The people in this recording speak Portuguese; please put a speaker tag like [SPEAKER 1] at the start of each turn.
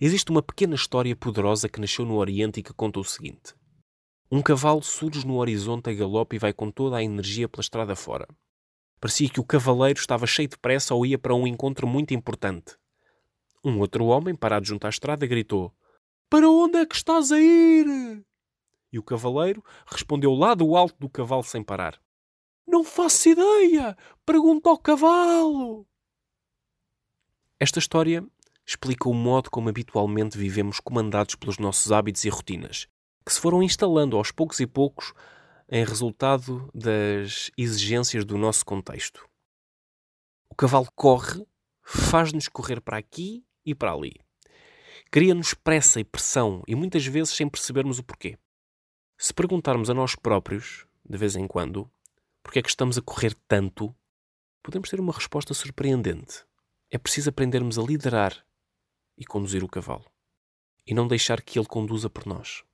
[SPEAKER 1] Existe uma pequena história poderosa que nasceu no Oriente e que conta o seguinte: Um cavalo surge no horizonte a galope e vai com toda a energia pela estrada fora. Parecia que o cavaleiro estava cheio de pressa ou ia para um encontro muito importante. Um outro homem, parado junto à estrada, gritou: Para onde é que estás a ir? E o cavaleiro respondeu lá do alto do cavalo sem parar: Não faço ideia! Pergunta ao cavalo! Esta história explica o modo como habitualmente vivemos comandados pelos nossos hábitos e rotinas, que se foram instalando aos poucos e poucos em resultado das exigências do nosso contexto. O cavalo corre, faz-nos correr para aqui e para ali. Cria-nos pressa e pressão e muitas vezes sem percebermos o porquê. Se perguntarmos a nós próprios, de vez em quando, porque é que estamos a correr tanto, podemos ter uma resposta surpreendente. É preciso aprendermos a liderar e conduzir o cavalo. E não deixar que ele conduza por nós.